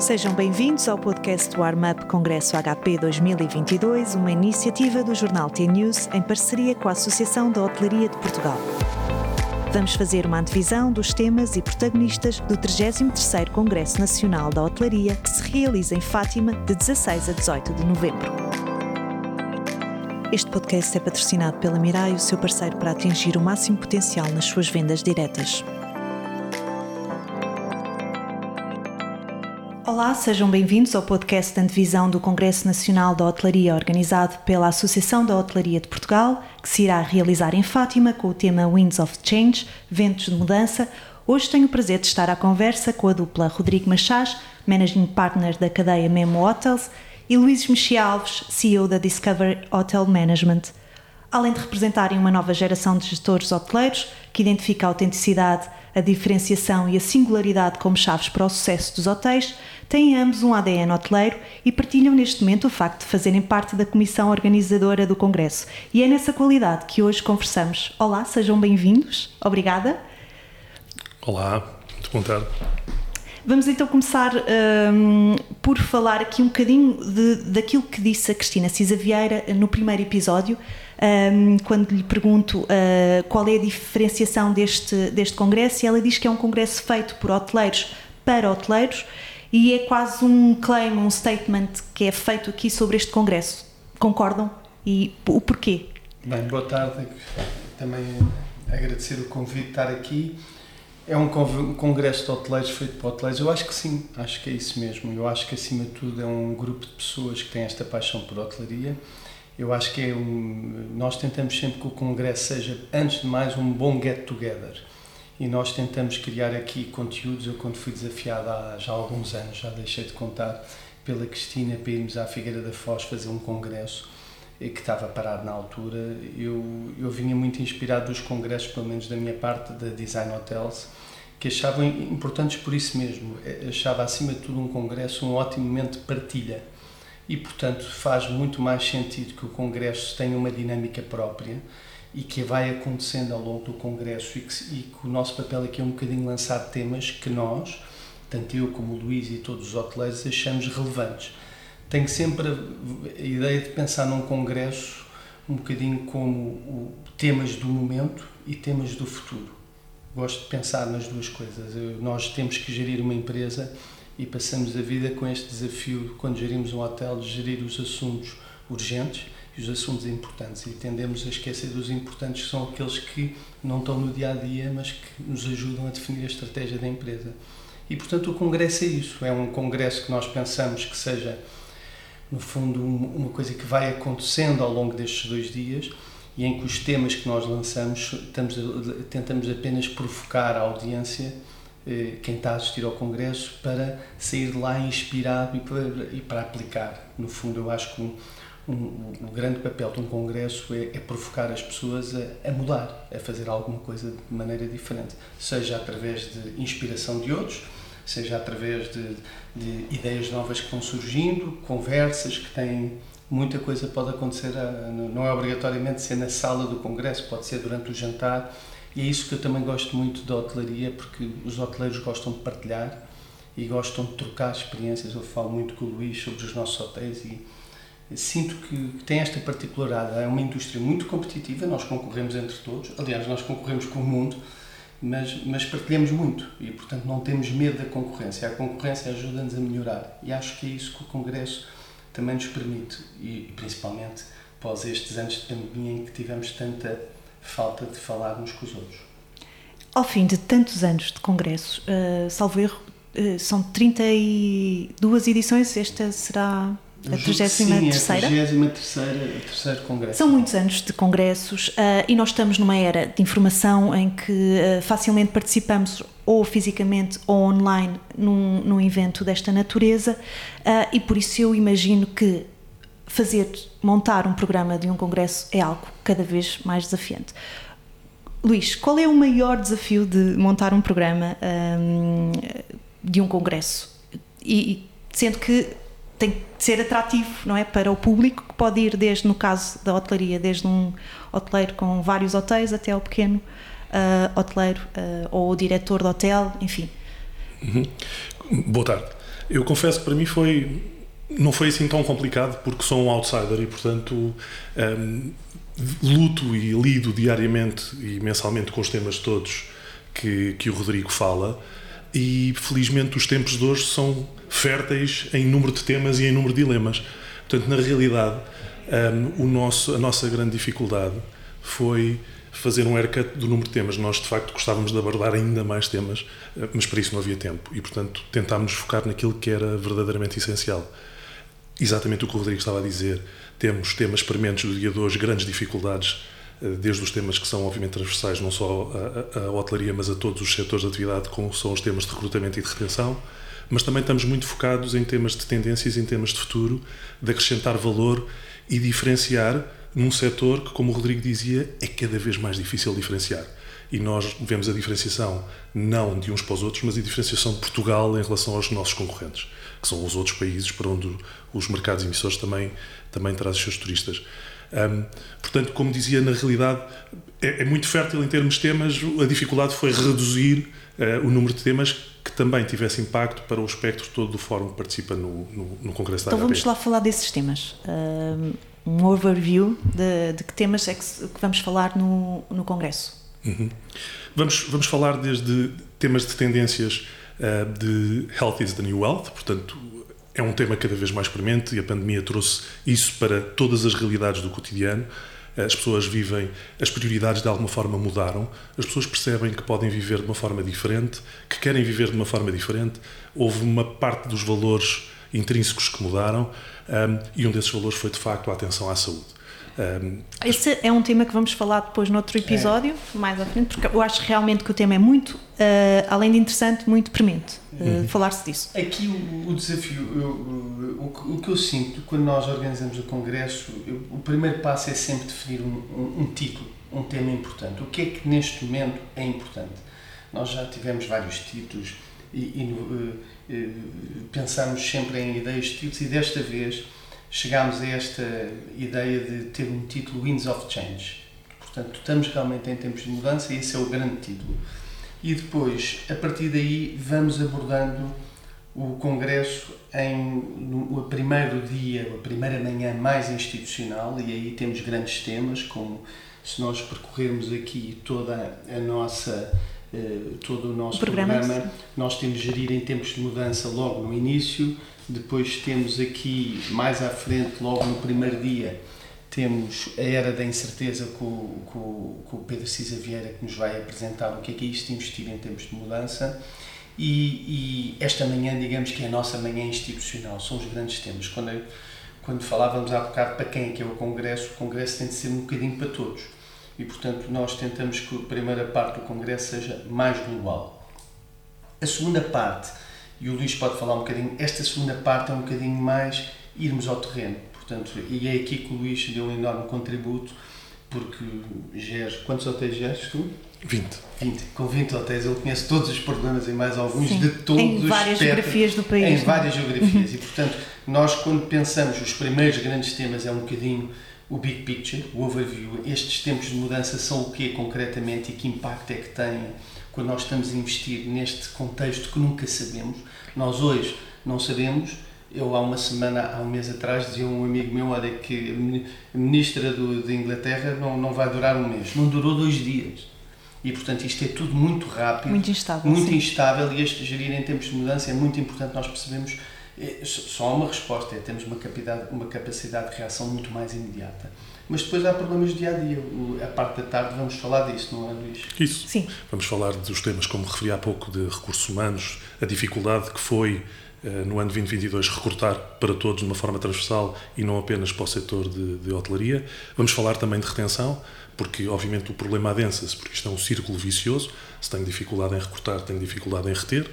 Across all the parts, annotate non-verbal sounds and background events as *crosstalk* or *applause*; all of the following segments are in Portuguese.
Sejam bem-vindos ao podcast do Armup Congresso HP 2022, uma iniciativa do jornal T-News em parceria com a Associação da Hotelaria de Portugal. Vamos fazer uma antevisão dos temas e protagonistas do 33º Congresso Nacional da Hotelaria, que se realiza em Fátima de 16 a 18 de novembro. Este podcast é patrocinado pela Mirai, o seu parceiro para atingir o máximo potencial nas suas vendas diretas. Olá, sejam bem-vindos ao podcast de antevisão do Congresso Nacional da Hotelaria, organizado pela Associação da Hotelaria de Portugal, que se irá realizar em Fátima com o tema Winds of Change, Ventos de Mudança. Hoje tenho o prazer de estar à conversa com a dupla Rodrigo Machás, Managing Partner da cadeia Memo Hotels, e Luís Mexia Alves, CEO da Discover Hotel Management. Além de representarem uma nova geração de gestores hoteleiros que identifica a autenticidade, a diferenciação e a singularidade como chaves para o sucesso dos hotéis, têm ambos um ADN hoteleiro e partilham neste momento o facto de fazerem parte da comissão organizadora do Congresso. E é nessa qualidade que hoje conversamos. Olá, sejam bem-vindos. Obrigada. Olá, muito boa tarde. Vamos então começar um, por falar aqui um bocadinho de, daquilo que disse a Cristina Cisa Vieira no primeiro episódio, um, quando lhe pergunto uh, qual é a diferenciação deste, deste congresso, e ela diz que é um congresso feito por hoteleiros para hoteleiros e é quase um claim, um statement que é feito aqui sobre este congresso. Concordam? E o porquê? Bem, boa tarde. Também agradecer o convite de estar aqui. É um congresso de hoteleiros feito por hoteleiros? Eu acho que sim, acho que é isso mesmo. Eu acho que acima de tudo é um grupo de pessoas que têm esta paixão por hotelaria. Eu acho que é um. Nós tentamos sempre que o congresso seja, antes de mais, um bom get-together. E nós tentamos criar aqui conteúdos. Eu, quando fui desafiado há já alguns anos, já deixei de contar, pela Cristina para irmos à Figueira da Foz fazer um congresso que estava parado na altura. Eu, eu vinha muito inspirado dos congressos, pelo menos da minha parte, da Design Hotels, que achavam importantes por isso mesmo. Achava, acima de tudo, um congresso um ótimo momento de partilha. E, portanto, faz muito mais sentido que o congresso tenha uma dinâmica própria e que vai acontecendo ao longo do congresso e que, e que o nosso papel aqui é um bocadinho lançar temas que nós, tanto eu como o Luís e todos os hoteleiros, achamos relevantes tenho sempre a ideia de pensar num congresso um bocadinho como temas do momento e temas do futuro. Gosto de pensar nas duas coisas. Nós temos que gerir uma empresa e passamos a vida com este desafio, quando gerimos um hotel, de gerir os assuntos urgentes e os assuntos importantes. E tendemos a esquecer dos importantes, que são aqueles que não estão no dia a dia, mas que nos ajudam a definir a estratégia da empresa. E, portanto, o congresso é isso. É um congresso que nós pensamos que seja no fundo, uma coisa que vai acontecendo ao longo destes dois dias e em que os temas que nós lançamos tentamos apenas provocar a audiência, quem está a assistir ao Congresso, para sair de lá inspirado e para, e para aplicar. No fundo, eu acho que um, um, o grande papel de um Congresso é, é provocar as pessoas a, a, mudar, a fazer alguma coisa de maneira diferente, seja através de inspiração de outros seja através de, de ideias novas que vão surgindo, conversas que têm muita coisa pode acontecer, ah, não é obrigatoriamente ser na sala do congresso, pode ser durante o jantar, e é isso que eu também gosto muito da hotelaria, porque os hoteleiros gostam de partilhar e gostam de trocar experiências. Eu falo muito com o Luís sobre os nossos hotéis e sinto que tem esta particularidade. É uma indústria muito competitiva, nós concorremos entre todos, aliás, nós concorremos com o mundo, mas, mas partilhamos muito e, portanto, não temos medo da concorrência. A concorrência ajuda-nos a melhorar e acho que é isso que o Congresso também nos permite e, principalmente, após estes anos de pandemia em que tivemos tanta falta de falar uns com os outros. Ao fim de tantos anos de Congresso, uh, salvo erro, uh, são 32 edições, esta será a 33 terceira? A 33 terceiro congresso. São muitos anos de congressos uh, e nós estamos numa era de informação em que uh, facilmente participamos ou fisicamente ou online num, num evento desta natureza uh, e por isso eu imagino que fazer, montar um programa de um congresso é algo cada vez mais desafiante. Luís, qual é o maior desafio de montar um programa um, de um congresso? E, sendo que tem que ser atrativo, não é? Para o público, que pode ir desde, no caso da hotelaria, desde um hoteleiro com vários hotéis até ao pequeno uh, hoteleiro uh, ou o diretor do hotel, enfim. Uhum. Boa tarde. Eu confesso que para mim foi não foi assim tão complicado porque sou um outsider e portanto um, luto e lido diariamente e mensalmente com os temas todos que, que o Rodrigo fala e felizmente os tempos de hoje são férteis em número de temas e em número de dilemas. Portanto, na realidade, um, o nosso, a nossa grande dificuldade foi fazer um haircut do número de temas. Nós, de facto, gostávamos de abordar ainda mais temas, eh, mas para isso não havia tempo. E, portanto, tentámos focar naquilo que era verdadeiramente essencial. Exatamente o que o Rodrigo estava a dizer. Temos temas prementes do dia de hoje, grandes dificuldades, eh, desde os temas que são, obviamente, transversais, não só à, hotelaria, mas a todos os setores de atividade, como são os temas de recrutamento e de retenção. Mas também estamos muito focados em temas de tendências, em temas de futuro, de acrescentar valor e diferenciar num setor que, como o Rodrigo dizia, é cada vez mais difícil diferenciar. E nós vemos a diferenciação não de uns para os outros, mas a diferenciação de Portugal em relação aos nossos concorrentes, que são os outros países para onde os mercados emissores também, também trazem os seus turistas. Um, portanto, como dizia, na realidade é, é, muito fértil em termos de temas, a dificuldade foi reduzir uh, o número de temas que também tivesse impacto para o espectro todo do fórum que participa no, no, no Congresso da Então vamos lá falar desses temas. Um, um overview de, de, que temas é que, que, vamos falar no, no Congresso. Uhum. Vamos, vamos falar desde temas de tendências uh, de Health is the New Wealth, portanto, é um tema cada vez mais premente e a pandemia trouxe isso para todas as realidades do cotidiano. As pessoas vivem, as prioridades de alguma forma mudaram, as pessoas percebem que podem viver de uma forma diferente, que querem viver de uma forma diferente. Houve uma parte dos valores intrínsecos que mudaram um, e um desses valores foi de facto a atenção à saúde. Um, Esse é um tema que vamos falar depois noutro episódio, é. mais à frente, porque eu acho realmente que o tema é muito, uh, além de interessante, muito premente. Uh, uhum. Falar-se disso. Aqui o, o desafio, eu, o, o, que eu sinto quando nós organizamos o Congresso, eu, o primeiro passo é sempre definir um, um, um título, um tema importante. O que é que neste momento é importante? Nós já tivemos vários títulos e, e uh, pensamos sempre em ideias de títulos e desta vez chegámos a esta ideia de ter um título Winds of Change. Portanto, estamos realmente em tempos de mudança e esse é o grande título. E depois, a partir daí, vamos abordando o Congresso em no, primeiro dia, a primeira manhã mais institucional, e aí temos grandes temas, como se nós percorrermos aqui toda a nossa eh, todo o nosso programa, nós temos gerir em tempos de mudança logo no início, depois temos aqui mais à frente, logo no primeiro dia, temos a Era da Incerteza com, com, com o Pedro Cisa Vieira que nos vai apresentar o que é que é isto de investir em tempos de mudança. E, e, esta manhã, digamos que é a nossa manhã institucional, são os grandes temas. Quando, quando falávamos há bocado para quem é que é o Congresso, o Congresso tem de ser um bocadinho para todos e, portanto, nós tentamos que a primeira parte do Congresso seja mais global. A segunda parte, e o Luís pode falar um bocadinho, esta segunda parte é um bocadinho mais irmos ao terreno. Portanto, e é aqui que o Luís deu um enorme contributo, porque geres, quantos hotéis geres tu? 20. 20. Com 20 hotéis ele conhece todos os problemas e mais alguns Sim. de todos Em várias geografias do país. Em não? É? várias geografias. Uhum. E, portanto, nós quando pensamos os primeiros grandes temas é um bocadinho o big picture, o overview, estes tempos de mudança são o quê concretamente e que impacto é que têm quando nós estamos a investir neste contexto que nunca sabemos. Nós hoje não sabemos. Eu há uma semana, há um mês atrás, dizia um amigo meu, olha que a ministra do, de Inglaterra não, não vai durar um mês. Não durou dois dias. E, portanto, isto é tudo muito rápido. Muito instável. Muito sim. instável e este gerir em tempos de mudança é muito importante nós percebemos só há uma resposta, é temos uma capacidade, uma capacidade de reação muito mais imediata. Mas depois há problemas do dia a dia. A parte da tarde vamos falar disso, não é, Luís? Isso. Sim. Vamos falar dos temas, como referi há pouco, de recursos humanos, a dificuldade que foi eh, no ano 2022 recrutar para todos de uma forma transversal e não apenas para o setor de, de hotelaria. Vamos falar também de retenção, porque obviamente o problema adensa-se, porque isto é um círculo vicioso. Se tem dificuldade em recrutar, tem dificuldade em reter.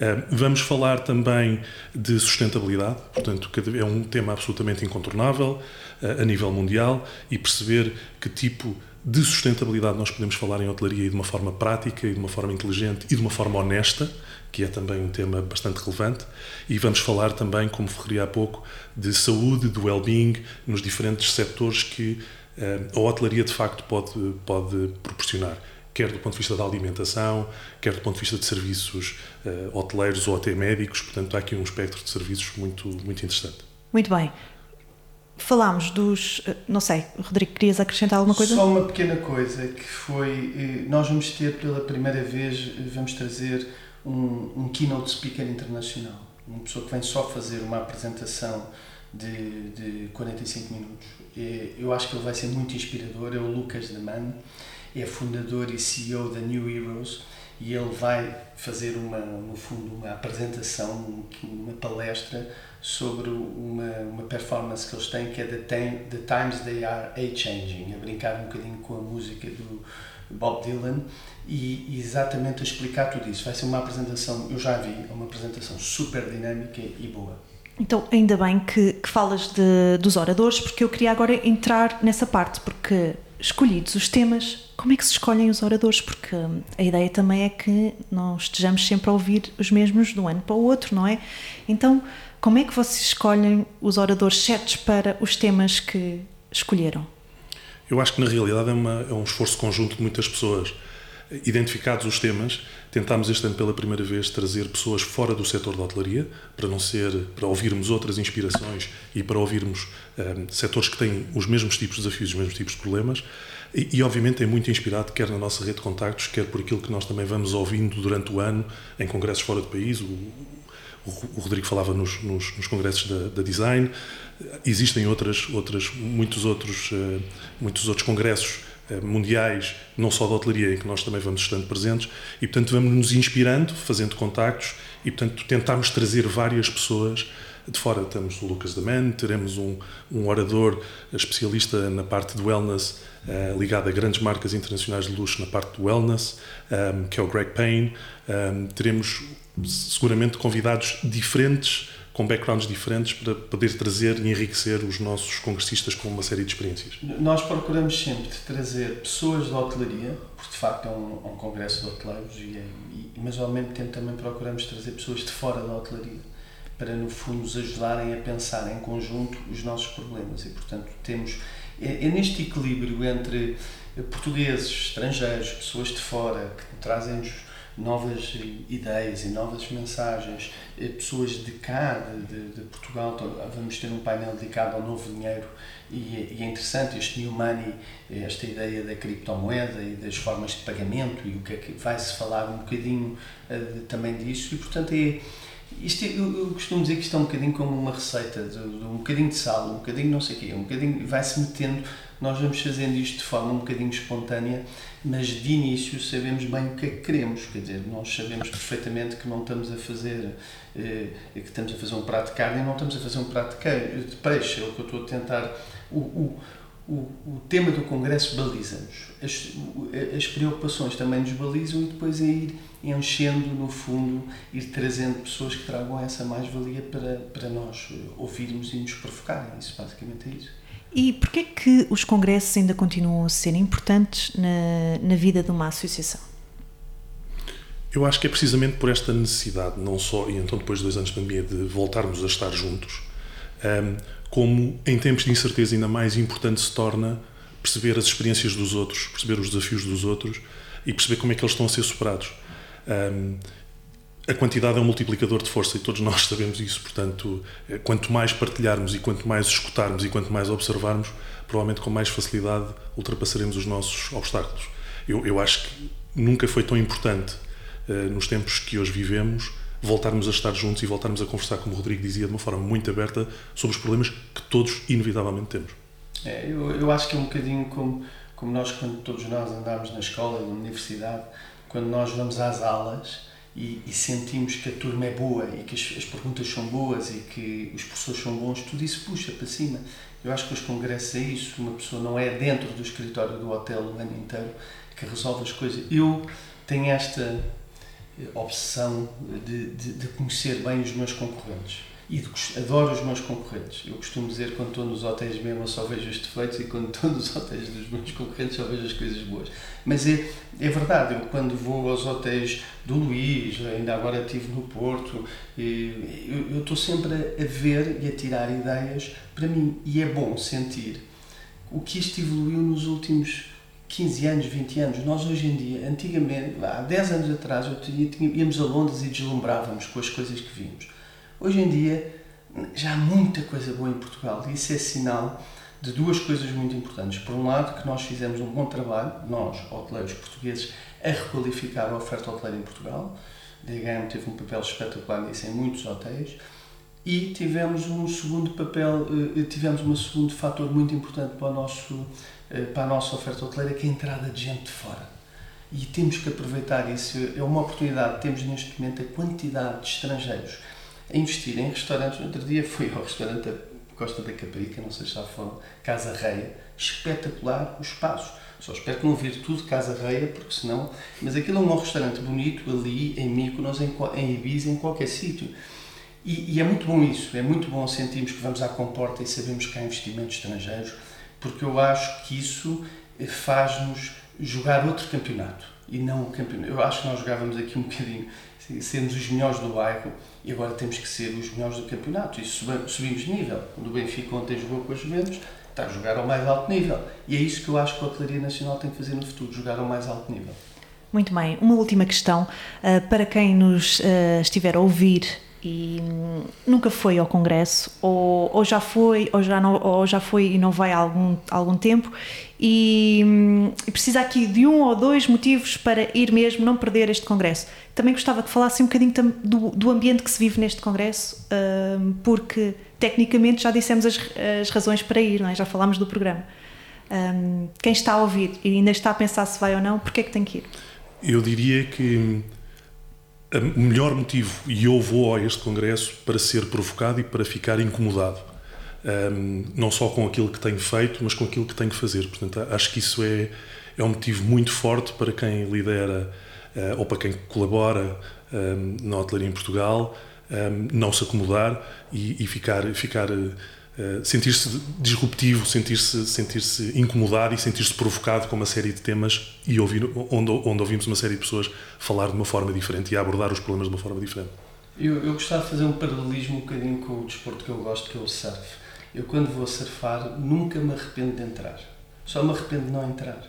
Eh, vamos falar também de sustentabilidade, portanto, é um tema absolutamente incontornável eh, a nível mundial e perceber que tipo de sustentabilidade nós podemos falar em hotelaria e de uma forma prática e de uma forma inteligente e de uma forma honesta, que é também um tema bastante relevante. E vamos falar também, como referi há pouco, de saúde, de well-being nos diferentes setores que uh, a hotelaria de facto pode, pode proporcionar. Quer do ponto de vista da alimentação, quer do ponto de vista de serviços uh, hoteleiros ou até médicos. Portanto, há aqui um espectro de serviços muito, muito interessante. Muito bem. Falámos dos. Eh, não sei, Rodrigo, querias acrescentar alguma coisa? Só uma pequena coisa que foi. Eh, nós vamos ter pela primeira vez, vamos trazer um, um keynote speaker internacional. Uma pessoa que vem só fazer uma apresentação de, de 45 minutos. Eu acho que ele vai ser muito inspirador. É o Lucas Deman, é fundador e CEO da New Heroes e ele vai fazer uma, no fundo, uma apresentação, uma palestra sobre uma, uma performance que eles têm que é The, the Times They Are A-Changing, a brincar um bocadinho com a música do Bob Dylan e exatamente a explicar tudo isso. Vai ser uma apresentação, eu já vi, é uma apresentação super dinâmica e boa. Então, ainda bem que, que falas de, dos oradores, porque eu queria agora entrar nessa parte, porque escolhidos os temas, como é que se escolhem os oradores? Porque a ideia também é que não estejamos sempre a ouvir os mesmos de um ano para o outro, não é? Então, como é que vocês escolhem os oradores certos para os temas que escolheram? Eu acho que na realidade é, uma, é um esforço conjunto de muitas pessoas identificados os temas, tentámos este ano pela primeira vez trazer pessoas fora do setor da hotelaria, para não ser, para ouvirmos outras inspirações e para ouvirmos um, ehm, setores que têm os mesmos tipos de desafios, os mesmos tipos de problemas. E, e, obviamente é muito inspirado, quer na nossa rede de contactos, quer por aquilo que nós também vamos ouvindo durante o ano em congressos fora do país. O, o Rodrigo falava nos, nos, nos congressos da, da, design. Existem outras, outras, muitos outros, uh, muitos outros congressos eh, mundiais, não só da hotelaria, em que nós também vamos estando presentes, e portanto vamos nos inspirando, fazendo contactos, e portanto tentamos trazer várias pessoas de fora. Temos o Lucas Man, teremos um, um orador especialista na parte do wellness, uh, ligado a grandes marcas internacionais de luxo na parte do wellness, um, ehm, que é o Greg Payne. Um, teremos seguramente convidados diferentes com backgrounds diferentes para poder trazer e enriquecer os nossos congressistas com uma série de experiências. Nós procuramos sempre trazer pessoas da hotelaria, porque de facto é um, um congresso de hoteleiros, e, e, mas ao mesmo tempo também procuramos trazer pessoas de fora da hotelaria, para no fundo nos ajudarem a pensar em conjunto os nossos problemas. E portanto temos, é, é neste equilíbrio entre portugueses, estrangeiros, pessoas de fora, que trazem-nos novas ideias e novas mensagens. Eh, pessoas de cá, de, de, Portugal, vamos ter um painel dedicado ao novo dinheiro e, e, é interessante este new money, esta ideia da criptomoeda e das formas de pagamento e o que é que vai-se falar um bocadinho uh, também disso e portanto é isto, eu, eu, costumo dizer que isto é um bocadinho como uma receita, de, de um bocadinho de sal, um bocadinho não sei o quê, um bocadinho vai-se metendo, nós vamos fazendo isto de forma um bocadinho espontânea mas de início sabemos bem o que é que queremos, quer dizer, nós sabemos perfeitamente que não estamos a fazer eh, que estamos a fazer um prato de carne e não estamos a fazer um prato de peixe, é o que eu estou a tentar. O, o, o, o tema do congresso baliza-nos. As, as preocupações também nos balizam e depois é ir enchendo no fundo, ir trazendo pessoas que tragam essa mais-valia para, para nós ouvirmos e nos provocarem, isso basicamente é isso e porquê que os congressos ainda continuam a ser importantes na, na vida de uma associação? Eu acho que é precisamente por esta necessidade, não só, e então depois de dois anos de pandemia, de voltarmos a estar juntos, um, como em tempos de incerteza ainda mais importante se torna perceber as experiências dos outros, perceber os desafios dos outros e perceber como é que eles estão a ser superados. Um, a quantidade é um multiplicador de força e todos nós sabemos isso. Portanto, eh, quanto mais partilharmos e quanto mais escutarmos e quanto mais observarmos, provavelmente com mais facilidade ultrapassaremos os nossos obstáculos. Eu, eu acho que nunca foi tão importante, uh, nos tempos que hoje vivemos, voltarmos a estar juntos e voltarmos a conversar, como o Rodrigo dizia, de uma forma muito aberta sobre os problemas que todos, inevitavelmente, temos. É, eu, eu acho que é um bocadinho como, como nós, quando todos nós andamos na escola, na universidade, quando nós vamos às aulas e, e, sentimos que a turma é boa e que as, as, perguntas são boas e que os professores são bons, tudo isso puxa para cima. Eu acho que os congressos é isso, uma pessoa não é dentro do escritório do hotel o ano inteiro que resolve as coisas. Eu tenho esta eh, obsessão de, de, de conhecer bem os meus concorrentes e adoro os meus concorrentes. Eu costumo dizer quando estou nos hotéis mesmo eu só vejo os defeitos e quando *laughs* estou nos hotéis dos meus concorrentes só vejo as coisas boas. Mas é, é verdade, eu quando vou aos hotéis do Luís, ainda agora estive no Porto, eu, eu estou sempre a ver e a tirar ideias para mim e é bom sentir o que isto evoluiu nos últimos 15 anos, 20 anos. Nós hoje em dia, antigamente, há 10 anos atrás, eu tinha, íamos a Londres e deslumbrávamos com as coisas que vimos. Hoje em dia, já há muita coisa boa em Portugal e isso é sinal de duas coisas muito importantes. Por um lado, que nós fizemos um bom trabalho, nós, hoteleiros portugueses, a requalificar a oferta hoteleira em Portugal. A DHM teve um papel espetacular nisso em muitos hotéis. E tivemos um segundo papel, eh, tivemos um segundo fator muito importante para, o nosso, eh, para a nossa oferta hoteleira, que é a entrada de gente de fora. E temos que aproveitar isso. É uma oportunidade. Temos neste momento a quantidade de estrangeiros a investir em restaurantes. Outro dia fui ao restaurante Costa da Caparica, não sei se já foram, Casa Reia, espetacular o espaço. Só espero que não vir tudo Casa Reia, porque senão. Mas aquilo é um restaurante bonito ali em Mykonos, em, em Ibiza, em qualquer sítio. E, e, é muito bom isso, é muito bom sentirmos que vamos à comporta e sabemos que há investimentos estrangeiros, porque eu acho que isso faz-nos jogar outro campeonato e não o campeonato. Eu acho que nós jogávamos aqui um bocadinho, sendo os melhores do bairro, e agora temos que ser os melhores do campeonato. E subimos nível. Quando o Benfica ontem jogou com as Juventus, está a jogar ao mais alto nível. E é isso que eu acho que a Hotelaria Nacional tem que fazer no futuro, jogar ao mais alto nível. Muito bem. Uma última questão uh, para quem nos uh, estiver a ouvir e nunca foi ao congresso ou, ou já foi ou já não ou já foi e não vai há algum algum tempo. E, e, precisa aqui de um ou dois motivos para ir mesmo não perder este congresso. Também gostava que falasse um bocadinho do, do ambiente que se vive neste congresso porque tecnicamente já dissemos as, as razões para ir é? já falámos do programa. Quem está a ouvir e ainda está a pensar se vai ou não porque é que tem que ir? Eu diria que o melhor motivo, e eu vou a este congresso para ser provocado e para ficar incomodado. Um, não só com aquilo que tenho feito, mas com aquilo que tenho que fazer. Portanto, acho que isso é, é um motivo muito forte para quem lidera uh, ou para quem colabora um, na hotelaria em Portugal, um, não se acomodar e, e ficar, ficar eh, sentir-se disruptivo, sentir-se sentir -se incomodado e sentir-se provocado com uma série de temas e ouvir, onde, onde ouvimos uma série de pessoas falar de uma forma diferente e abordar os problemas de uma forma diferente. Eu, eu gostava de fazer um paralelismo um bocadinho com o desporto que eu gosto, que é o surf. Eu, quando vou surfar, nunca me arrependo de entrar. Só me arrependo de não entrar.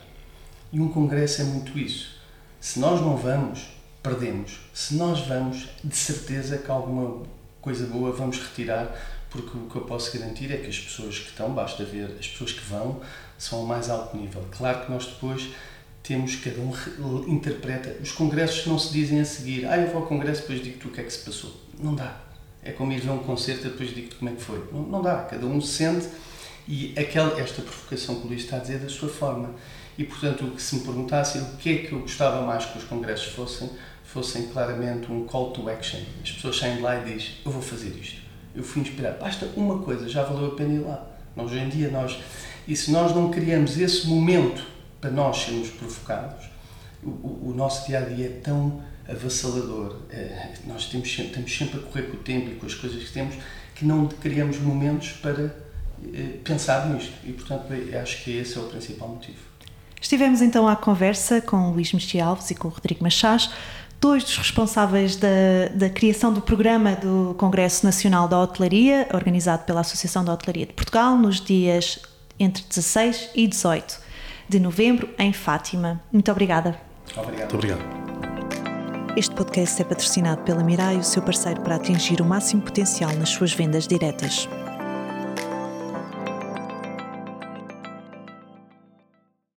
E um congresso é muito isso. Se nós não vamos, perdemos. Se nós vamos, de certeza que alguma coisa boa vamos retirar porque o que eu posso garantir é que as pessoas que estão, basta ver, as pessoas que vão, são ao mais alto nível. Claro que nós depois temos, cada um interpreta, os congressos não se dizem a seguir, ah, eu vou ao congresso depois digo-te o que é que se passou. Não dá. É como ir ver um concerto depois digo-te como é que foi. Não, não dá. Cada um sente e aquela, esta provocação que o Luís está a dizer da sua forma. E, portanto, se me perguntasse o que é que eu gostava mais que os congressos fossem, fossem claramente um call to action. As pessoas saem de lá e dizem, eu vou fazer isto eu fui inspirado. Basta uma coisa, já valeu a pena ir lá. Hoje em dia, nós, e se nós não criamos esse momento para nós sermos provocados, o, o, nosso dia a dia é tão avassalador, é, nós temos, estamos sempre a correr com o tempo e com as coisas que temos, que não criamos momentos para é, pensar nisto. E, portanto, acho que esse é o principal motivo. Estivemos então à conversa com o Luís Mexia Alves e com o Rodrigo Machás dois dos responsáveis da, da criação do programa do Congresso Nacional da Hotelaria, organizado pela Associação da Hotelaria de Portugal, nos dias entre 16 e 18 de novembro, em Fátima. Muito obrigada. Obrigado. Muito obrigado. Este podcast é patrocinado pela Mirai, o seu parceiro para atingir o máximo potencial nas suas vendas diretas.